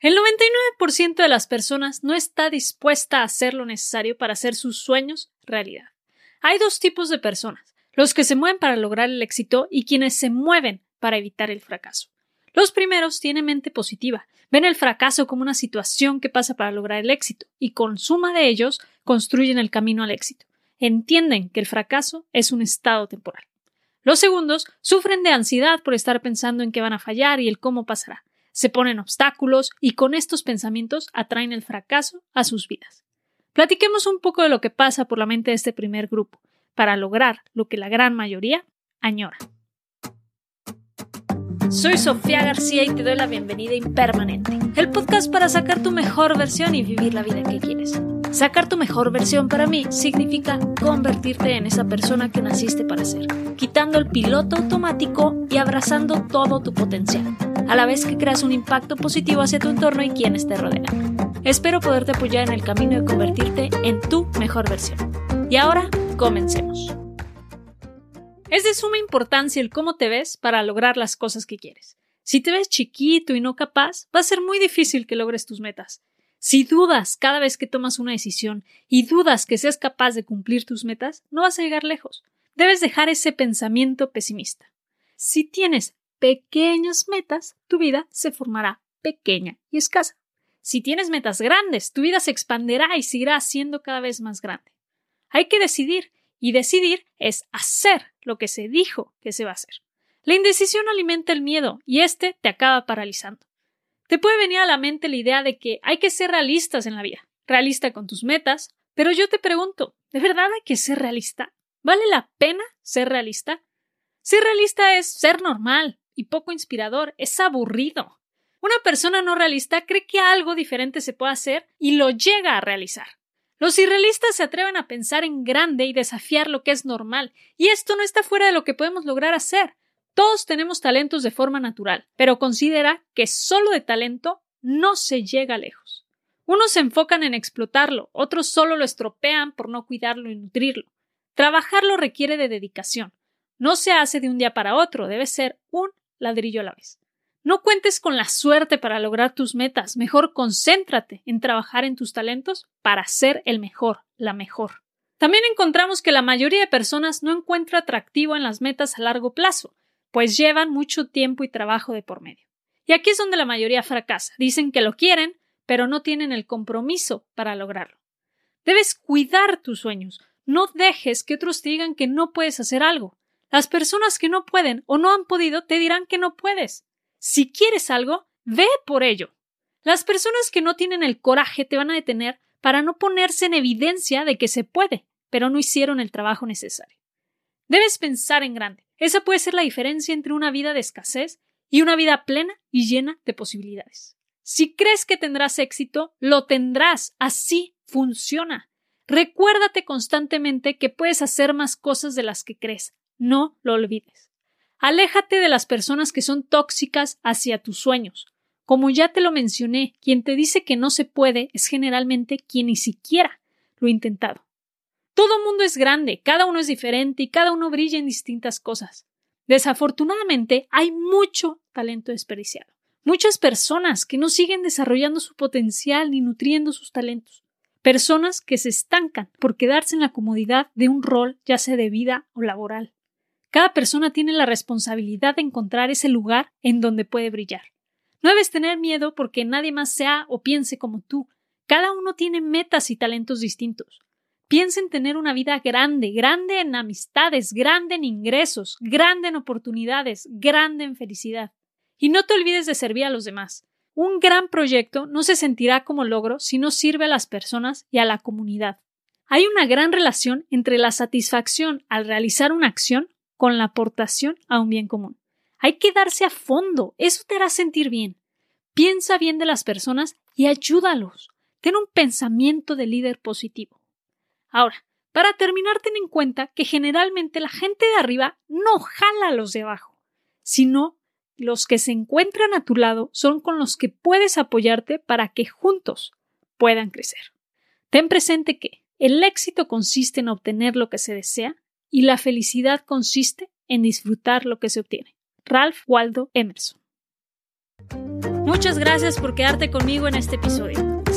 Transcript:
El 99% de las personas no está dispuesta a hacer lo necesario para hacer sus sueños realidad. Hay dos tipos de personas, los que se mueven para lograr el éxito y quienes se mueven para evitar el fracaso. Los primeros tienen mente positiva, ven el fracaso como una situación que pasa para lograr el éxito y con suma de ellos construyen el camino al éxito. Entienden que el fracaso es un estado temporal. Los segundos sufren de ansiedad por estar pensando en que van a fallar y el cómo pasará se ponen obstáculos y con estos pensamientos atraen el fracaso a sus vidas. Platiquemos un poco de lo que pasa por la mente de este primer grupo, para lograr lo que la gran mayoría añora. Soy Sofía García y te doy la bienvenida Impermanente, el podcast para sacar tu mejor versión y vivir la vida que quieres. Sacar tu mejor versión para mí significa convertirte en esa persona que naciste para ser, quitando el piloto automático y abrazando todo tu potencial a la vez que creas un impacto positivo hacia tu entorno y quienes te rodean. Espero poderte apoyar en el camino de convertirte en tu mejor versión. Y ahora, comencemos. Es de suma importancia el cómo te ves para lograr las cosas que quieres. Si te ves chiquito y no capaz, va a ser muy difícil que logres tus metas. Si dudas cada vez que tomas una decisión y dudas que seas capaz de cumplir tus metas, no vas a llegar lejos. Debes dejar ese pensamiento pesimista. Si tienes pequeñas metas, tu vida se formará pequeña y escasa. Si tienes metas grandes, tu vida se expanderá y seguirá siendo cada vez más grande. Hay que decidir, y decidir es hacer lo que se dijo que se va a hacer. La indecisión alimenta el miedo y este te acaba paralizando. Te puede venir a la mente la idea de que hay que ser realistas en la vida, realista con tus metas, pero yo te pregunto, ¿de verdad hay que ser realista? ¿Vale la pena ser realista? Ser realista es ser normal, y poco inspirador, es aburrido. Una persona no realista cree que algo diferente se puede hacer y lo llega a realizar. Los irrealistas se atreven a pensar en grande y desafiar lo que es normal, y esto no está fuera de lo que podemos lograr hacer. Todos tenemos talentos de forma natural, pero considera que solo de talento no se llega lejos. Unos se enfocan en explotarlo, otros solo lo estropean por no cuidarlo y nutrirlo. Trabajarlo requiere de dedicación. No se hace de un día para otro, debe ser un ladrillo a la vez. No cuentes con la suerte para lograr tus metas, mejor concéntrate en trabajar en tus talentos para ser el mejor, la mejor. También encontramos que la mayoría de personas no encuentra atractivo en las metas a largo plazo, pues llevan mucho tiempo y trabajo de por medio. Y aquí es donde la mayoría fracasa. Dicen que lo quieren, pero no tienen el compromiso para lograrlo. Debes cuidar tus sueños. No dejes que otros te digan que no puedes hacer algo. Las personas que no pueden o no han podido te dirán que no puedes. Si quieres algo, ve por ello. Las personas que no tienen el coraje te van a detener para no ponerse en evidencia de que se puede, pero no hicieron el trabajo necesario. Debes pensar en grande. Esa puede ser la diferencia entre una vida de escasez y una vida plena y llena de posibilidades. Si crees que tendrás éxito, lo tendrás. Así funciona. Recuérdate constantemente que puedes hacer más cosas de las que crees. No lo olvides. Aléjate de las personas que son tóxicas hacia tus sueños. Como ya te lo mencioné, quien te dice que no se puede es generalmente quien ni siquiera lo ha intentado. Todo mundo es grande, cada uno es diferente y cada uno brilla en distintas cosas. Desafortunadamente, hay mucho talento desperdiciado. Muchas personas que no siguen desarrollando su potencial ni nutriendo sus talentos. Personas que se estancan por quedarse en la comodidad de un rol, ya sea de vida o laboral. Cada persona tiene la responsabilidad de encontrar ese lugar en donde puede brillar. No debes tener miedo porque nadie más sea o piense como tú. Cada uno tiene metas y talentos distintos. Piensa en tener una vida grande, grande en amistades, grande en ingresos, grande en oportunidades, grande en felicidad. Y no te olvides de servir a los demás. Un gran proyecto no se sentirá como logro si no sirve a las personas y a la comunidad. Hay una gran relación entre la satisfacción al realizar una acción con la aportación a un bien común. Hay que darse a fondo, eso te hará sentir bien. Piensa bien de las personas y ayúdalos. Ten un pensamiento de líder positivo. Ahora, para terminar, ten en cuenta que generalmente la gente de arriba no jala a los de abajo, sino los que se encuentran a tu lado son con los que puedes apoyarte para que juntos puedan crecer. Ten presente que el éxito consiste en obtener lo que se desea y la felicidad consiste en disfrutar lo que se obtiene. Ralph Waldo Emerson. Muchas gracias por quedarte conmigo en este episodio.